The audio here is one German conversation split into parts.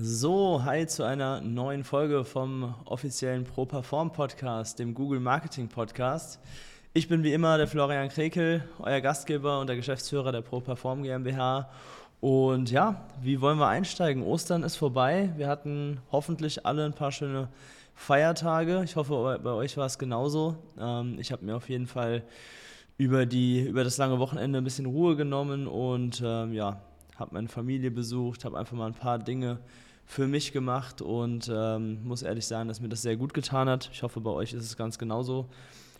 So, hi zu einer neuen Folge vom offiziellen Pro Perform Podcast, dem Google Marketing Podcast. Ich bin wie immer der Florian Krekel, euer Gastgeber und der Geschäftsführer der ProPerform GmbH. Und ja, wie wollen wir einsteigen? Ostern ist vorbei. Wir hatten hoffentlich alle ein paar schöne Feiertage. Ich hoffe, bei euch war es genauso. Ähm, ich habe mir auf jeden Fall über, die, über das lange Wochenende ein bisschen Ruhe genommen und ähm, ja, habe meine Familie besucht, habe einfach mal ein paar Dinge für mich gemacht und ähm, muss ehrlich sagen, dass mir das sehr gut getan hat. Ich hoffe, bei euch ist es ganz genauso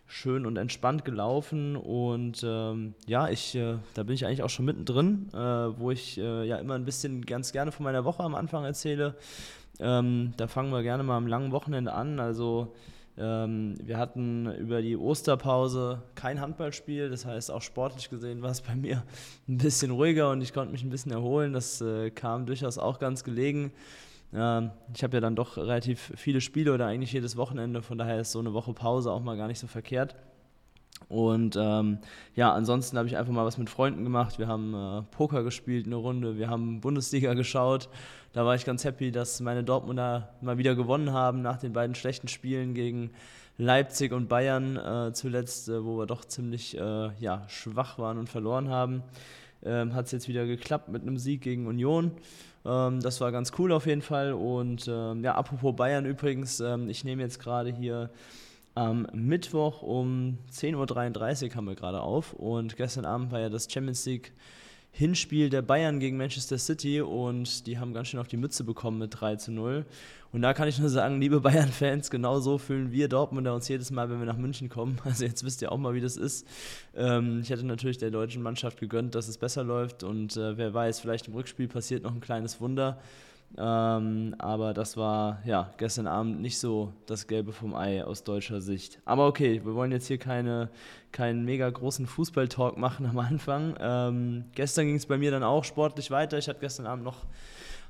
schön und entspannt gelaufen. Und ähm, ja, ich, äh, da bin ich eigentlich auch schon mittendrin, äh, wo ich äh, ja immer ein bisschen ganz gerne von meiner Woche am Anfang erzähle. Ähm, da fangen wir gerne mal am langen Wochenende an. Also ähm, wir hatten über die Osterpause kein Handballspiel, das heißt auch sportlich gesehen war es bei mir ein bisschen ruhiger und ich konnte mich ein bisschen erholen. Das äh, kam durchaus auch ganz gelegen. Ähm, ich habe ja dann doch relativ viele Spiele oder eigentlich jedes Wochenende, von daher ist so eine Woche Pause auch mal gar nicht so verkehrt. Und ähm, ja, ansonsten habe ich einfach mal was mit Freunden gemacht. Wir haben äh, Poker gespielt, eine Runde. Wir haben Bundesliga geschaut. Da war ich ganz happy, dass meine Dortmunder mal wieder gewonnen haben nach den beiden schlechten Spielen gegen Leipzig und Bayern äh, zuletzt, äh, wo wir doch ziemlich äh, ja, schwach waren und verloren haben. Ähm, Hat es jetzt wieder geklappt mit einem Sieg gegen Union. Ähm, das war ganz cool auf jeden Fall. Und ähm, ja, apropos Bayern übrigens, ähm, ich nehme jetzt gerade hier am Mittwoch um 10.33 Uhr haben wir gerade auf. Und gestern Abend war ja das Champions League Hinspiel der Bayern gegen Manchester City und die haben ganz schön auf die Mütze bekommen mit 3 zu 0. Und da kann ich nur sagen, liebe Bayern-Fans, genau so fühlen wir Dortmunder uns jedes Mal, wenn wir nach München kommen. Also jetzt wisst ihr auch mal, wie das ist. Ähm, ich hätte natürlich der deutschen Mannschaft gegönnt, dass es besser läuft und äh, wer weiß, vielleicht im Rückspiel passiert noch ein kleines Wunder. Ähm, aber das war ja gestern Abend nicht so das Gelbe vom Ei aus deutscher Sicht. Aber okay, wir wollen jetzt hier keine, keinen mega großen Fußball-Talk machen am Anfang. Ähm, gestern ging es bei mir dann auch sportlich weiter. Ich hatte gestern Abend noch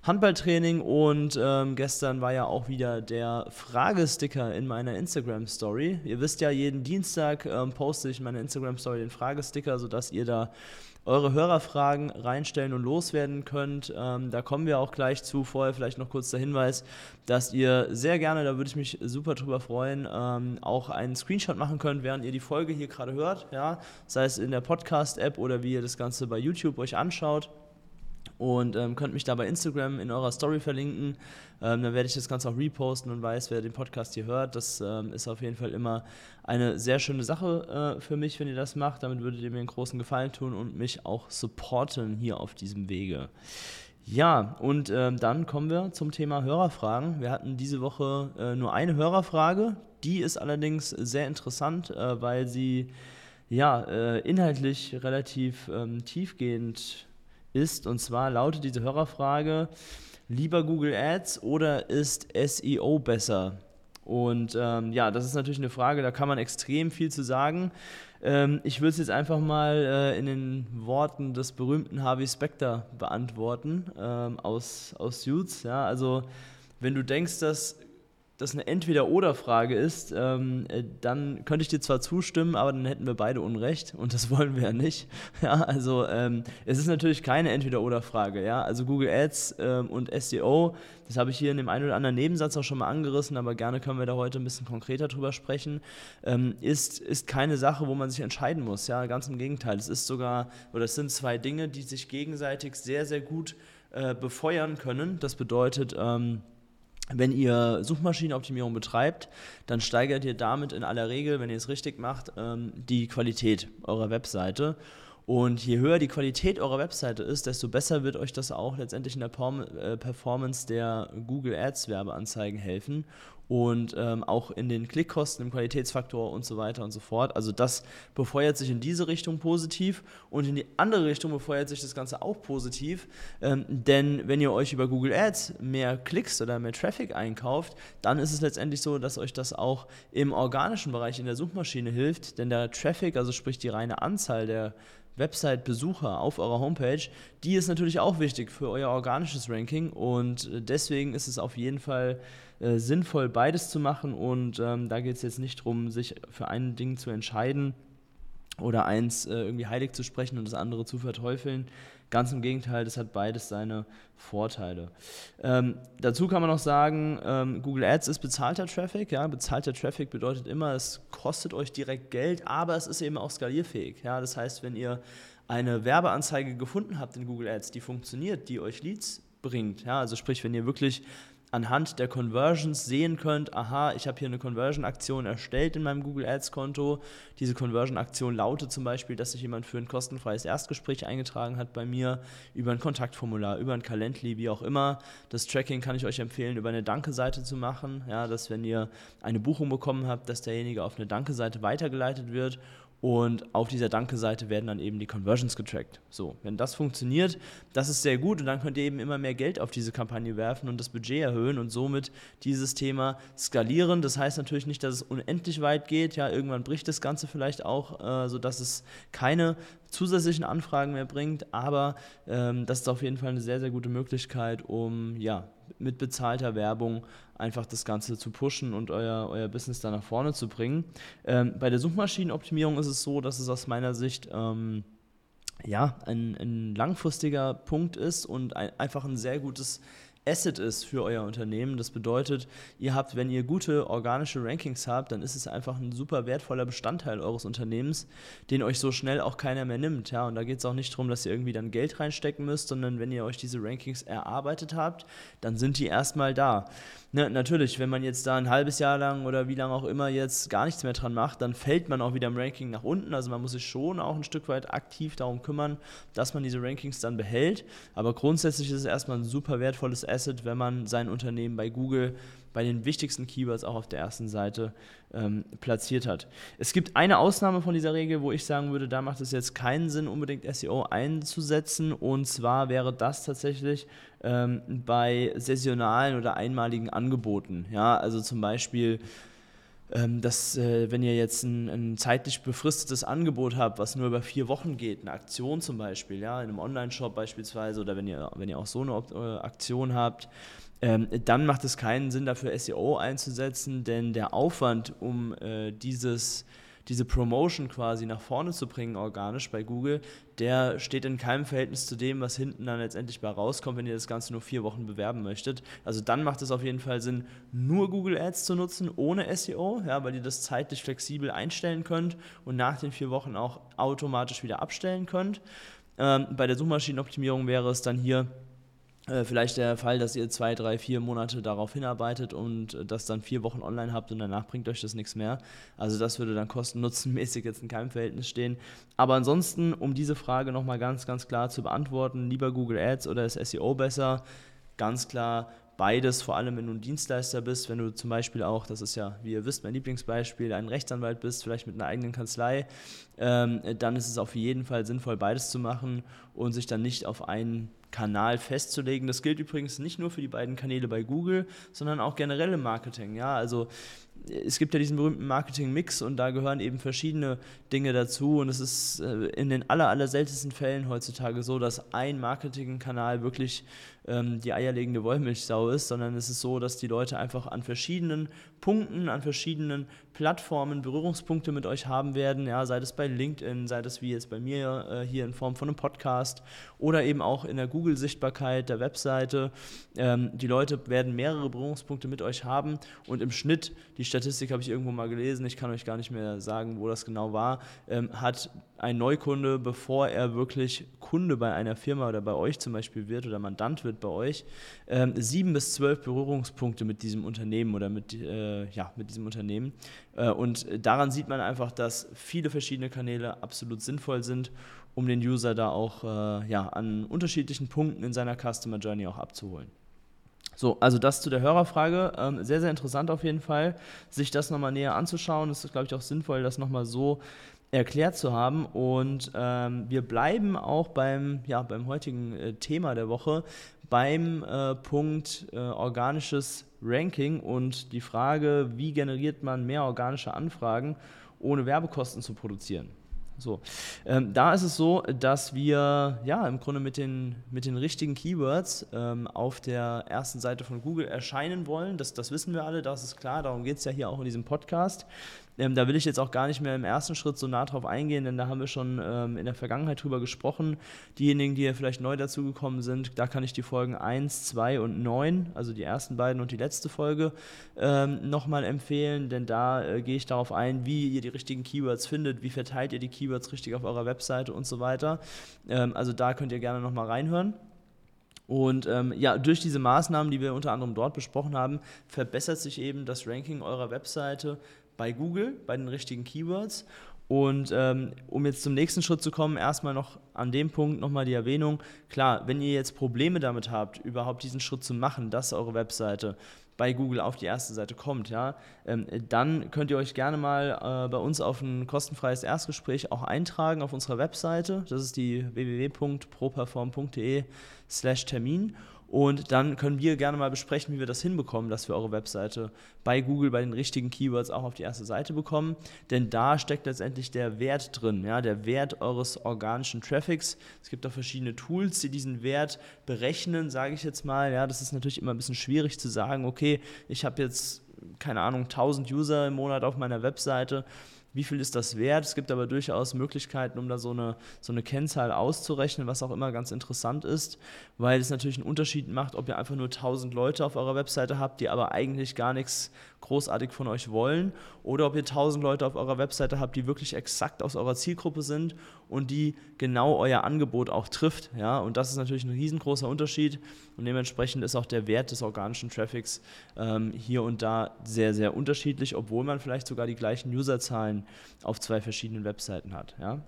Handballtraining und ähm, gestern war ja auch wieder der Fragesticker in meiner Instagram-Story. Ihr wisst ja, jeden Dienstag ähm, poste ich in meiner Instagram-Story den Fragesticker, sodass ihr da eure Hörerfragen reinstellen und loswerden könnt. Ähm, da kommen wir auch gleich zu. Vorher vielleicht noch kurz der Hinweis, dass ihr sehr gerne, da würde ich mich super drüber freuen, ähm, auch einen Screenshot machen könnt, während ihr die Folge hier gerade hört. Ja? Sei es in der Podcast-App oder wie ihr das Ganze bei YouTube euch anschaut und ähm, könnt mich da bei Instagram in eurer Story verlinken. Ähm, dann werde ich das Ganze auch reposten und weiß, wer den Podcast hier hört. Das ähm, ist auf jeden Fall immer eine sehr schöne Sache äh, für mich, wenn ihr das macht. Damit würdet ihr mir einen großen Gefallen tun und mich auch supporten hier auf diesem Wege. Ja, und ähm, dann kommen wir zum Thema Hörerfragen. Wir hatten diese Woche äh, nur eine Hörerfrage. Die ist allerdings sehr interessant, äh, weil sie ja äh, inhaltlich relativ ähm, tiefgehend ist. Und zwar lautet diese Hörerfrage, lieber Google Ads oder ist SEO besser? Und ähm, ja, das ist natürlich eine Frage, da kann man extrem viel zu sagen. Ähm, ich würde es jetzt einfach mal äh, in den Worten des berühmten Harvey Specter beantworten ähm, aus, aus Suits. Ja, also wenn du denkst, dass das eine Entweder-Oder-Frage ist, ähm, äh, dann könnte ich dir zwar zustimmen, aber dann hätten wir beide Unrecht und das wollen wir ja nicht. Ja, also ähm, es ist natürlich keine Entweder-Oder-Frage. Ja? Also Google Ads ähm, und SEO, das habe ich hier in dem einen oder anderen Nebensatz auch schon mal angerissen, aber gerne können wir da heute ein bisschen konkreter drüber sprechen, ähm, ist, ist keine Sache, wo man sich entscheiden muss. Ja? Ganz im Gegenteil. Es ist sogar, oder es sind zwei Dinge, die sich gegenseitig sehr, sehr gut äh, befeuern können. Das bedeutet, ähm, wenn ihr Suchmaschinenoptimierung betreibt, dann steigert ihr damit in aller Regel, wenn ihr es richtig macht, ähm, die Qualität eurer Webseite. Und je höher die Qualität eurer Webseite ist, desto besser wird euch das auch letztendlich in der äh, Performance der Google Ads Werbeanzeigen helfen. Und ähm, auch in den Klickkosten, im Qualitätsfaktor und so weiter und so fort. Also das befeuert sich in diese Richtung positiv und in die andere Richtung befeuert sich das Ganze auch positiv, ähm, denn wenn ihr euch über Google Ads mehr Klicks oder mehr Traffic einkauft, dann ist es letztendlich so, dass euch das auch im organischen Bereich in der Suchmaschine hilft, denn der Traffic, also sprich die reine Anzahl der Website-Besucher auf eurer Homepage, die ist natürlich auch wichtig für euer organisches Ranking und deswegen ist es auf jeden Fall äh, sinnvoll, beides zu machen und ähm, da geht es jetzt nicht darum, sich für ein Ding zu entscheiden oder eins äh, irgendwie heilig zu sprechen und das andere zu verteufeln. Ganz im Gegenteil, das hat beides seine Vorteile. Ähm, dazu kann man noch sagen, ähm, Google Ads ist bezahlter Traffic. Ja? Bezahlter Traffic bedeutet immer, es kostet euch direkt Geld, aber es ist eben auch skalierfähig. Ja? Das heißt, wenn ihr eine Werbeanzeige gefunden habt in Google Ads, die funktioniert, die euch Leads bringt, ja? also sprich, wenn ihr wirklich anhand der Conversions sehen könnt, aha, ich habe hier eine Conversion-Aktion erstellt in meinem Google Ads-Konto. Diese Conversion-Aktion lautet zum Beispiel, dass sich jemand für ein kostenfreies Erstgespräch eingetragen hat bei mir über ein Kontaktformular, über ein Calendly, wie auch immer. Das Tracking kann ich euch empfehlen, über eine Danke-Seite zu machen, ja, dass wenn ihr eine Buchung bekommen habt, dass derjenige auf eine Danke-Seite weitergeleitet wird und auf dieser Danke-Seite werden dann eben die Conversions getrackt. So, wenn das funktioniert, das ist sehr gut und dann könnt ihr eben immer mehr Geld auf diese Kampagne werfen und das Budget erhöhen und somit dieses Thema skalieren. Das heißt natürlich nicht, dass es unendlich weit geht. Ja, irgendwann bricht das Ganze vielleicht auch, äh, sodass es keine zusätzlichen Anfragen mehr bringt, aber ähm, das ist auf jeden Fall eine sehr, sehr gute Möglichkeit, um ja, mit bezahlter Werbung einfach das Ganze zu pushen und euer, euer Business da nach vorne zu bringen. Ähm, bei der Suchmaschinenoptimierung ist es so, dass es aus meiner Sicht ähm, ja, ein, ein langfristiger Punkt ist und ein, einfach ein sehr gutes Asset ist für euer Unternehmen. Das bedeutet, ihr habt, wenn ihr gute organische Rankings habt, dann ist es einfach ein super wertvoller Bestandteil eures Unternehmens, den euch so schnell auch keiner mehr nimmt. Ja, und da geht es auch nicht darum, dass ihr irgendwie dann Geld reinstecken müsst, sondern wenn ihr euch diese Rankings erarbeitet habt, dann sind die erstmal da. Ne, natürlich, wenn man jetzt da ein halbes Jahr lang oder wie lange auch immer jetzt gar nichts mehr dran macht, dann fällt man auch wieder im Ranking nach unten. Also man muss sich schon auch ein Stück weit aktiv darum kümmern, dass man diese Rankings dann behält. Aber grundsätzlich ist es erstmal ein super wertvolles Asset, wenn man sein Unternehmen bei Google bei den wichtigsten Keywords auch auf der ersten Seite ähm, platziert hat. Es gibt eine Ausnahme von dieser Regel, wo ich sagen würde, da macht es jetzt keinen Sinn, unbedingt SEO einzusetzen. Und zwar wäre das tatsächlich ähm, bei saisonalen oder einmaligen Angeboten. Ja, also zum Beispiel ähm, dass äh, wenn ihr jetzt ein, ein, zeitlich befristetes Angebot habt, was nur über vier Wochen geht, eine Aktion zum Beispiel, ja, in einem Online-Shop beispielsweise oder wenn ihr, wenn ihr auch so eine äh, Aktion habt, ähm, dann macht es keinen Sinn, dafür SEO einzusetzen, denn der Aufwand, um äh, dieses diese Promotion quasi nach vorne zu bringen, organisch bei Google, der steht in keinem Verhältnis zu dem, was hinten dann letztendlich bei rauskommt, wenn ihr das Ganze nur vier Wochen bewerben möchtet. Also dann macht es auf jeden Fall Sinn, nur Google Ads zu nutzen, ohne SEO, ja, weil ihr das zeitlich flexibel einstellen könnt und nach den vier Wochen auch automatisch wieder abstellen könnt. Ähm, bei der Suchmaschinenoptimierung wäre es dann hier vielleicht der Fall, dass ihr zwei, drei, vier Monate darauf hinarbeitet und äh, das dann vier Wochen online habt und danach bringt euch das nichts mehr. Also das würde dann kosten-nutzen-mäßig jetzt in keinem Verhältnis stehen. Aber ansonsten, um diese Frage nochmal ganz, ganz klar zu beantworten, lieber Google Ads oder ist SEO besser? Ganz klar beides, vor allem wenn du ein Dienstleister bist, wenn du zum Beispiel auch, das ist ja, wie ihr wisst, mein Lieblingsbeispiel, ein Rechtsanwalt bist, vielleicht mit einer eigenen Kanzlei, ähm, dann ist es auf jeden Fall sinnvoll, beides zu machen und sich dann nicht auf einen Kanal festzulegen. Das gilt übrigens nicht nur für die beiden Kanäle bei Google, sondern auch generell im Marketing. Ja, also es gibt ja diesen berühmten Marketing-Mix und da gehören eben verschiedene Dinge dazu. Und es ist äh, in den aller, aller seltensten Fällen heutzutage so, dass ein Marketingkanal wirklich ähm, die eierlegende Wollmilchsau ist, sondern es ist so, dass die Leute einfach an verschiedenen Punkten, an verschiedenen Plattformen Berührungspunkte mit euch haben werden, ja, sei das bei LinkedIn, sei das wie jetzt bei mir äh, hier in Form von einem Podcast oder eben auch in der Google-Sichtbarkeit der Webseite. Ähm, die Leute werden mehrere Berührungspunkte mit euch haben und im Schnitt, die Statistik habe ich irgendwo mal gelesen, ich kann euch gar nicht mehr sagen, wo das genau war, ähm, hat ein Neukunde, bevor er wirklich Kunde bei einer Firma oder bei euch zum Beispiel wird oder Mandant wird bei euch, ähm, sieben bis zwölf Berührungspunkte mit diesem Unternehmen oder mit, äh, ja, mit diesem Unternehmen. Äh, und daran sieht man einfach, dass viele verschiedene Kanäle absolut sinnvoll sind, um den User da auch äh, ja, an unterschiedlichen Punkten in seiner Customer Journey auch abzuholen. So, also das zu der Hörerfrage. Ähm, sehr, sehr interessant auf jeden Fall, sich das nochmal näher anzuschauen. Es ist, glaube ich, auch sinnvoll, das nochmal so erklärt zu haben. Und ähm, wir bleiben auch beim, ja, beim heutigen äh, Thema der Woche, beim äh, Punkt äh, organisches Ranking und die Frage, wie generiert man mehr organische Anfragen, ohne Werbekosten zu produzieren. So. Ähm, da ist es so, dass wir ja im Grunde mit den, mit den richtigen Keywords ähm, auf der ersten Seite von Google erscheinen wollen. Das, das wissen wir alle, das ist klar, darum geht es ja hier auch in diesem Podcast. Ähm, da will ich jetzt auch gar nicht mehr im ersten Schritt so nah drauf eingehen, denn da haben wir schon ähm, in der Vergangenheit drüber gesprochen. Diejenigen, die hier vielleicht neu dazugekommen sind, da kann ich die Folgen 1, 2 und 9, also die ersten beiden und die letzte Folge, ähm, nochmal empfehlen, denn da äh, gehe ich darauf ein, wie ihr die richtigen Keywords findet, wie verteilt ihr die Keywords richtig auf eurer Webseite und so weiter. Ähm, also da könnt ihr gerne nochmal reinhören. Und ähm, ja, durch diese Maßnahmen, die wir unter anderem dort besprochen haben, verbessert sich eben das Ranking eurer Webseite bei Google, bei den richtigen Keywords. Und ähm, um jetzt zum nächsten Schritt zu kommen, erstmal noch an dem Punkt nochmal die Erwähnung. Klar, wenn ihr jetzt Probleme damit habt, überhaupt diesen Schritt zu machen, dass eure Webseite bei Google auf die erste Seite kommt, ja, ähm, dann könnt ihr euch gerne mal äh, bei uns auf ein kostenfreies Erstgespräch auch eintragen auf unserer Webseite. Das ist die www.properform.de slash Termin. Und dann können wir gerne mal besprechen, wie wir das hinbekommen, dass wir eure Webseite bei Google bei den richtigen Keywords auch auf die erste Seite bekommen. Denn da steckt letztendlich der Wert drin, ja, der Wert eures organischen Traffics. Es gibt auch verschiedene Tools, die diesen Wert berechnen, sage ich jetzt mal. Ja, das ist natürlich immer ein bisschen schwierig zu sagen, okay, ich habe jetzt keine Ahnung, 1000 User im Monat auf meiner Webseite wie viel ist das wert. Es gibt aber durchaus Möglichkeiten, um da so eine, so eine Kennzahl auszurechnen, was auch immer ganz interessant ist, weil es natürlich einen Unterschied macht, ob ihr einfach nur 1000 Leute auf eurer Webseite habt, die aber eigentlich gar nichts großartig von euch wollen oder ob ihr 1000 Leute auf eurer Webseite habt, die wirklich exakt aus eurer Zielgruppe sind und die genau euer Angebot auch trifft. Ja? Und das ist natürlich ein riesengroßer Unterschied und dementsprechend ist auch der Wert des organischen Traffics ähm, hier und da sehr, sehr unterschiedlich, obwohl man vielleicht sogar die gleichen Userzahlen auf zwei verschiedenen Webseiten hat. Ja?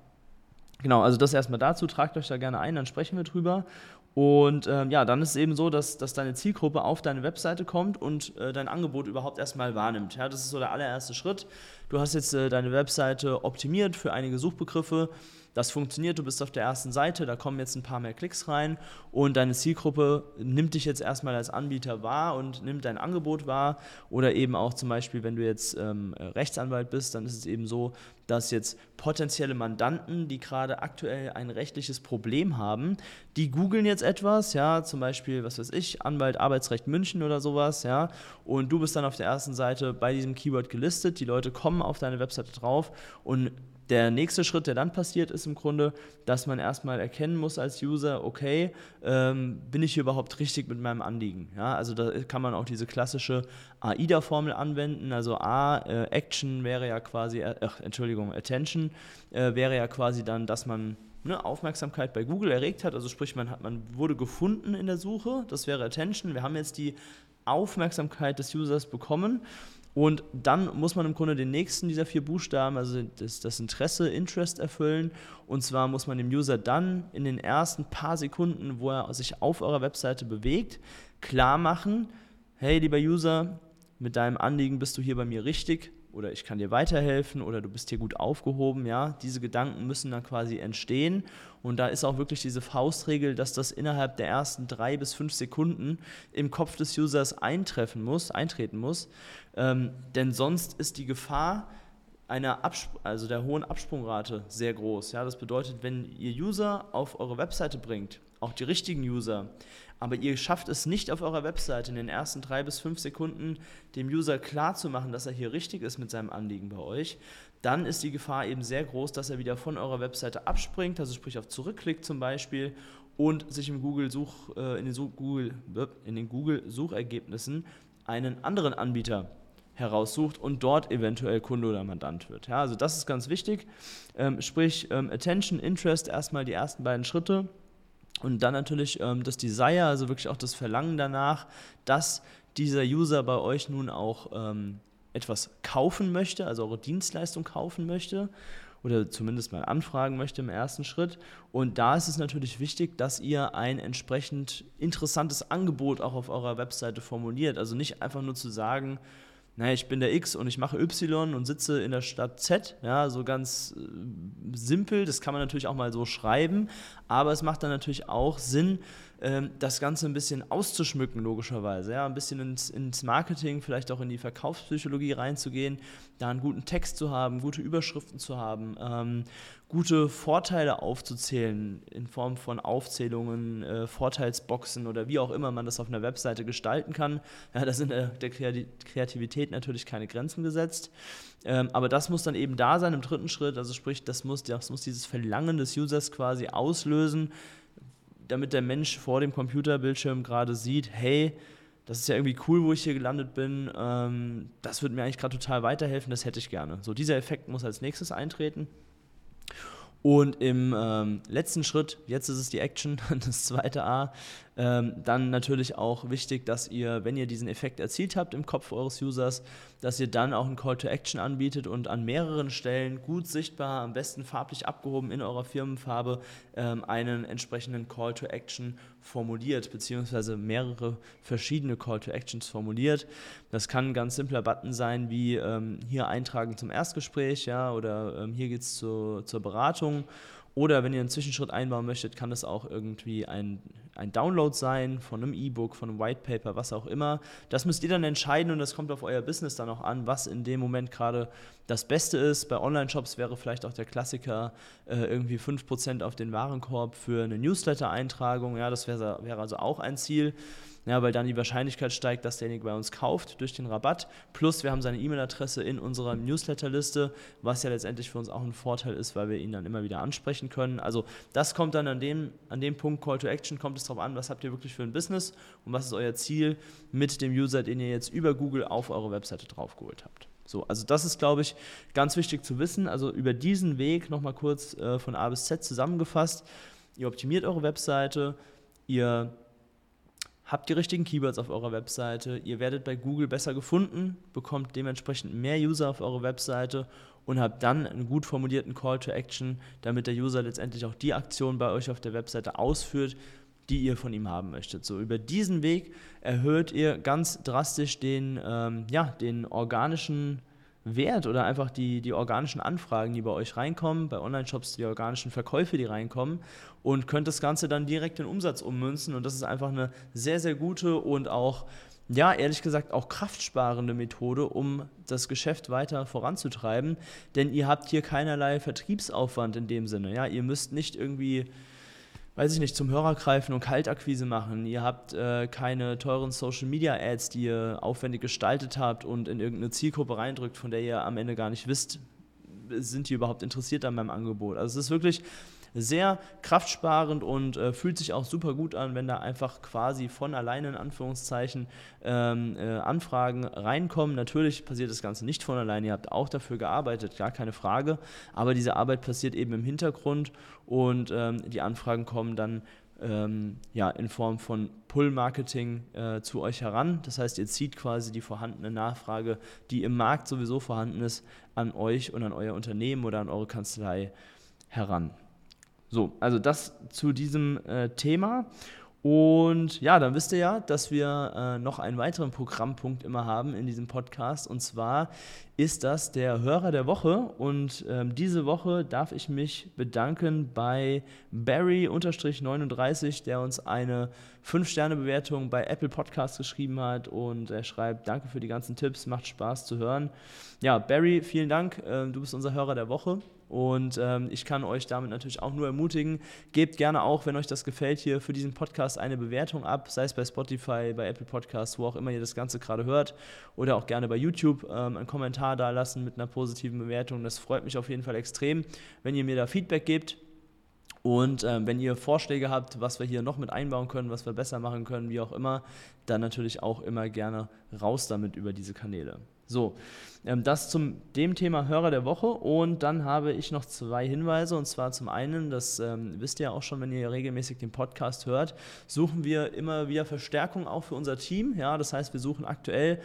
Genau, also das erstmal dazu, tragt euch da gerne ein, dann sprechen wir drüber. Und ähm, ja, dann ist es eben so, dass, dass deine Zielgruppe auf deine Webseite kommt und äh, dein Angebot überhaupt erstmal wahrnimmt. Ja, das ist so der allererste Schritt. Du hast jetzt äh, deine Webseite optimiert für einige Suchbegriffe. Das funktioniert, du bist auf der ersten Seite, da kommen jetzt ein paar mehr Klicks rein und deine Zielgruppe nimmt dich jetzt erstmal als Anbieter wahr und nimmt dein Angebot wahr. Oder eben auch zum Beispiel, wenn du jetzt ähm, Rechtsanwalt bist, dann ist es eben so, dass jetzt potenzielle Mandanten, die gerade aktuell ein rechtliches Problem haben, die googeln jetzt etwas, ja, zum Beispiel, was weiß ich, Anwalt Arbeitsrecht München oder sowas, ja, und du bist dann auf der ersten Seite bei diesem Keyword gelistet, die Leute kommen auf deine Webseite drauf und der nächste Schritt, der dann passiert, ist im Grunde, dass man erstmal erkennen muss als User, okay, ähm, bin ich hier überhaupt richtig mit meinem Anliegen? Ja, also da kann man auch diese klassische AIDA-Formel anwenden. Also A, äh, Action wäre ja quasi, äh, Entschuldigung, Attention äh, wäre ja quasi dann, dass man ne, Aufmerksamkeit bei Google erregt hat. Also sprich, man, hat, man wurde gefunden in der Suche, das wäre Attention. Wir haben jetzt die Aufmerksamkeit des Users bekommen und dann muss man im Grunde den nächsten dieser vier Buchstaben, also das, das, Interesse, Interest erfüllen. Und zwar muss man dem User dann in den ersten paar Sekunden, wo er sich auf eurer Webseite bewegt, klar machen, hey lieber User, mit deinem Anliegen bist du hier bei mir richtig oder ich kann dir weiterhelfen oder du bist hier gut aufgehoben, ja, diese Gedanken müssen dann quasi entstehen. Und da ist auch wirklich diese Faustregel, dass das innerhalb der ersten drei bis fünf Sekunden im Kopf des Users eintreffen muss, eintreten muss, ähm, denn sonst ist die Gefahr einer Absp also der hohen Absprungrate sehr groß, ja, das bedeutet, wenn ihr User auf eure Webseite bringt, auch die richtigen User, aber ihr schafft es nicht auf eurer Webseite in den ersten drei bis fünf Sekunden dem User klarzumachen, dass er hier richtig ist mit seinem Anliegen bei euch, dann ist die Gefahr eben sehr groß, dass er wieder von eurer Webseite abspringt, also sprich auf Zurückklick zum Beispiel und sich im Google Such, äh, in, den Google, in den Google Suchergebnissen einen anderen Anbieter heraussucht und dort eventuell Kunde oder Mandant wird. Ja, also das ist ganz wichtig. Ähm, sprich, ähm, Attention, Interest, erstmal die ersten beiden Schritte und dann natürlich ähm, das Desire, also wirklich auch das Verlangen danach, dass dieser User bei euch nun auch ähm, etwas kaufen möchte, also eure Dienstleistung kaufen möchte. oder zumindest mal anfragen möchte im ersten Schritt. Und da ist es natürlich wichtig, dass ihr ein entsprechend interessantes Angebot auch auf eurer Webseite formuliert. Also nicht einfach nur zu sagen, naja, ich bin der X und ich mache Y und sitze in der Stadt Z, ja, so ganz äh, simpel, das kann man natürlich auch mal so schreiben, aber es macht dann natürlich auch Sinn, ähm, das Ganze ein bisschen auszuschmücken, logischerweise. Ja, ein bisschen ins, ins, Marketing, vielleicht auch in die Verkaufspsychologie reinzugehen, da einen guten Text zu haben, gute Überschriften zu haben, ähm, gute Vorteile aufzuzählen in Form von Aufzählungen, äh, Vorteilsboxen oder wie auch immer man das auf einer Webseite gestalten kann. Ja, da sind äh, der Kreativität natürlich keine Grenzen gesetzt. Ähm, aber das muss dann eben da sein im dritten Schritt. Also sprich, das muss, das muss dieses Verlangen des Users quasi auslösen, damit der Mensch vor dem Computerbildschirm gerade sieht, hey, das ist ja irgendwie cool, wo ich hier gelandet bin. Ähm, das würde mir eigentlich gerade total weiterhelfen, das hätte ich gerne. So, dieser Effekt muss als nächstes eintreten. Und im ähm, letzten Schritt, jetzt ist es die Action, das zweite A, ähm, dann natürlich auch wichtig, dass ihr, wenn ihr diesen Effekt erzielt habt im Kopf eures Users, dass ihr dann auch einen Call to Action anbietet und an mehreren Stellen gut sichtbar, am besten farblich abgehoben in eurer Firmenfarbe, ähm, einen entsprechenden Call to Action formuliert, beziehungsweise mehrere verschiedene Call to Actions formuliert. Das kann ein ganz simpler Button sein, wie ähm, hier eintragen zum Erstgespräch, ja, oder ähm, hier geht es zu, zur Beratung oder wenn ihr einen Zwischenschritt einbauen möchtet, kann das auch irgendwie ein, ein Download sein von einem E-Book, von einem White Paper, was auch immer. Das müsst ihr dann entscheiden und das kommt auf euer Business dann auch an, was in dem Moment gerade das Beste ist. Bei Online-Shops wäre vielleicht auch der Klassiker äh, irgendwie 5% auf den Warenkorb für eine Newsletter-Eintragung. Ja, das wäre wär also auch ein Ziel ja, weil dann die Wahrscheinlichkeit steigt, dass derjenige bei uns kauft durch den Rabatt. Plus wir haben seine E-Mail-Adresse in unserer Newsletterliste, was ja letztendlich für uns auch ein Vorteil ist, weil wir ihn dann immer wieder ansprechen können. Also das kommt dann an dem, an dem Punkt Call to Action, kommt es darauf an, was habt ihr wirklich für ein Business und was ist euer Ziel mit dem User, den ihr jetzt über Google auf eure Webseite draufgeholt habt. So, also das ist, glaube ich, ganz wichtig zu wissen. Also über diesen Weg nochmal kurz äh, von A bis Z zusammengefasst. Ihr optimiert eure Webseite, ihr habt die richtigen Keywords auf eurer Webseite, ihr werdet bei Google besser gefunden, bekommt dementsprechend mehr User auf eure Webseite und habt dann einen gut formulierten Call to Action, damit der User letztendlich auch die Aktion bei euch auf der Webseite ausführt, die ihr von ihm haben möchtet. So über diesen Weg erhöht ihr ganz drastisch den, ähm, ja, den organischen Wert oder einfach die, die organischen Anfragen, die bei euch reinkommen, bei Online-Shops die organischen Verkäufe, die reinkommen und könnt das Ganze dann direkt in Umsatz ummünzen und das ist einfach eine sehr, sehr gute und auch, ja, ehrlich gesagt auch kraftsparende Methode, um das Geschäft weiter voranzutreiben, denn ihr habt hier keinerlei Vertriebsaufwand in dem Sinne, ja, ihr müsst nicht irgendwie weiß ich nicht, zum Hörer greifen und Kaltakquise machen. Ihr habt äh, keine teuren Social Media Ads, die ihr aufwendig gestaltet habt und in irgendeine Zielgruppe reindrückt, von der ihr am Ende gar nicht wisst, sind die überhaupt interessiert an meinem Angebot. Also es ist wirklich sehr kraftsparend und äh, fühlt sich auch super gut an, wenn da einfach quasi von alleine in Anführungszeichen ähm, äh, Anfragen reinkommen. Natürlich passiert das Ganze nicht von alleine, ihr habt auch dafür gearbeitet, gar keine Frage, aber diese Arbeit passiert eben im Hintergrund und ähm, die Anfragen kommen dann ähm, ja, in Form von Pull-Marketing äh, zu euch heran. Das heißt, ihr zieht quasi die vorhandene Nachfrage, die im Markt sowieso vorhanden ist, an euch und an euer Unternehmen oder an eure Kanzlei heran. So, also das zu diesem äh, Thema. Und ja, dann wisst ihr ja, dass wir äh, noch einen weiteren Programmpunkt immer haben in diesem Podcast. Und zwar ist das der Hörer der Woche. Und ähm, diese Woche darf ich mich bedanken bei Barry-39, der uns eine 5-Sterne-Bewertung bei Apple Podcasts geschrieben hat. Und er schreibt, danke für die ganzen Tipps, macht Spaß zu hören. Ja, Barry, vielen Dank. Äh, du bist unser Hörer der Woche. Und ähm, ich kann euch damit natürlich auch nur ermutigen, gebt gerne auch, wenn euch das gefällt, hier für diesen Podcast eine Bewertung ab, sei es bei Spotify, bei Apple Podcasts, wo auch immer ihr das Ganze gerade hört, oder auch gerne bei YouTube ähm, einen Kommentar da lassen mit einer positiven Bewertung. Das freut mich auf jeden Fall extrem, wenn ihr mir da Feedback gebt. Und ähm, wenn ihr Vorschläge habt, was wir hier noch mit einbauen können, was wir besser machen können, wie auch immer, dann natürlich auch immer gerne raus damit über diese Kanäle. So, ähm, das zum dem Thema Hörer der Woche und dann habe ich noch zwei Hinweise und zwar zum einen, das ähm, wisst ihr ja auch schon, wenn ihr regelmäßig den Podcast hört, suchen wir immer wieder Verstärkung auch für unser Team. Ja, das heißt, wir suchen aktuell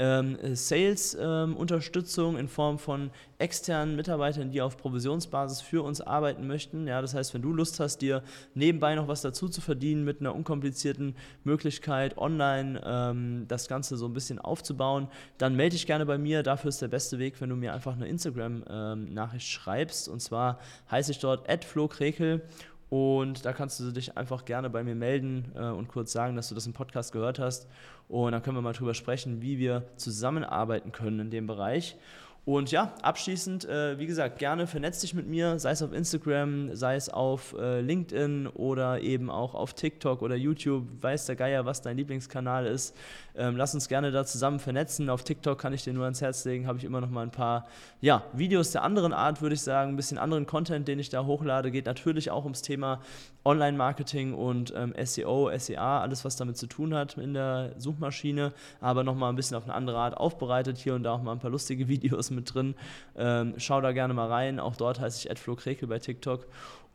ähm, Sales-Unterstützung ähm, in Form von externen Mitarbeitern, die auf Provisionsbasis für uns arbeiten möchten. Ja, das heißt, wenn du Lust hast, dir nebenbei noch was dazu zu verdienen mit einer unkomplizierten Möglichkeit, online ähm, das Ganze so ein bisschen aufzubauen, dann melde dich gerne bei mir. Dafür ist der beste Weg, wenn du mir einfach eine Instagram-Nachricht ähm, schreibst. Und zwar heiße ich dort @flokrekel und da kannst du dich einfach gerne bei mir melden äh, und kurz sagen, dass du das im Podcast gehört hast. Und dann können wir mal drüber sprechen, wie wir zusammenarbeiten können in dem Bereich. Und ja, abschließend, äh, wie gesagt, gerne vernetz dich mit mir, sei es auf Instagram, sei es auf äh, LinkedIn oder eben auch auf TikTok oder YouTube. Weiß der Geier, was dein Lieblingskanal ist. Ähm, lass uns gerne da zusammen vernetzen. Auf TikTok kann ich dir nur ans Herz legen, habe ich immer noch mal ein paar ja, Videos der anderen Art, würde ich sagen, ein bisschen anderen Content, den ich da hochlade. Geht natürlich auch ums Thema Online-Marketing und ähm, SEO, SEA, alles was damit zu tun hat in der Suchmaschine, aber nochmal ein bisschen auf eine andere Art aufbereitet. Hier und da auch mal ein paar lustige Videos mit drin. Ähm, schau da gerne mal rein. Auch dort heiße ich Flo Krekel bei TikTok.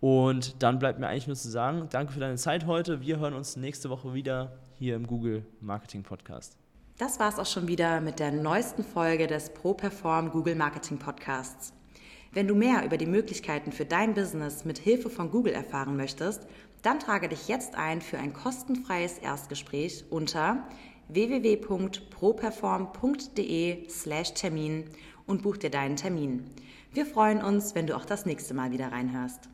Und dann bleibt mir eigentlich nur zu sagen, danke für deine Zeit heute. Wir hören uns nächste Woche wieder hier im Google Marketing Podcast. Das war es auch schon wieder mit der neuesten Folge des ProPerform Google Marketing Podcasts. Wenn du mehr über die Möglichkeiten für dein Business mit Hilfe von Google erfahren möchtest, dann trage dich jetzt ein für ein kostenfreies Erstgespräch unter www.properform.de/termin und buch dir deinen Termin. Wir freuen uns, wenn du auch das nächste Mal wieder reinhörst.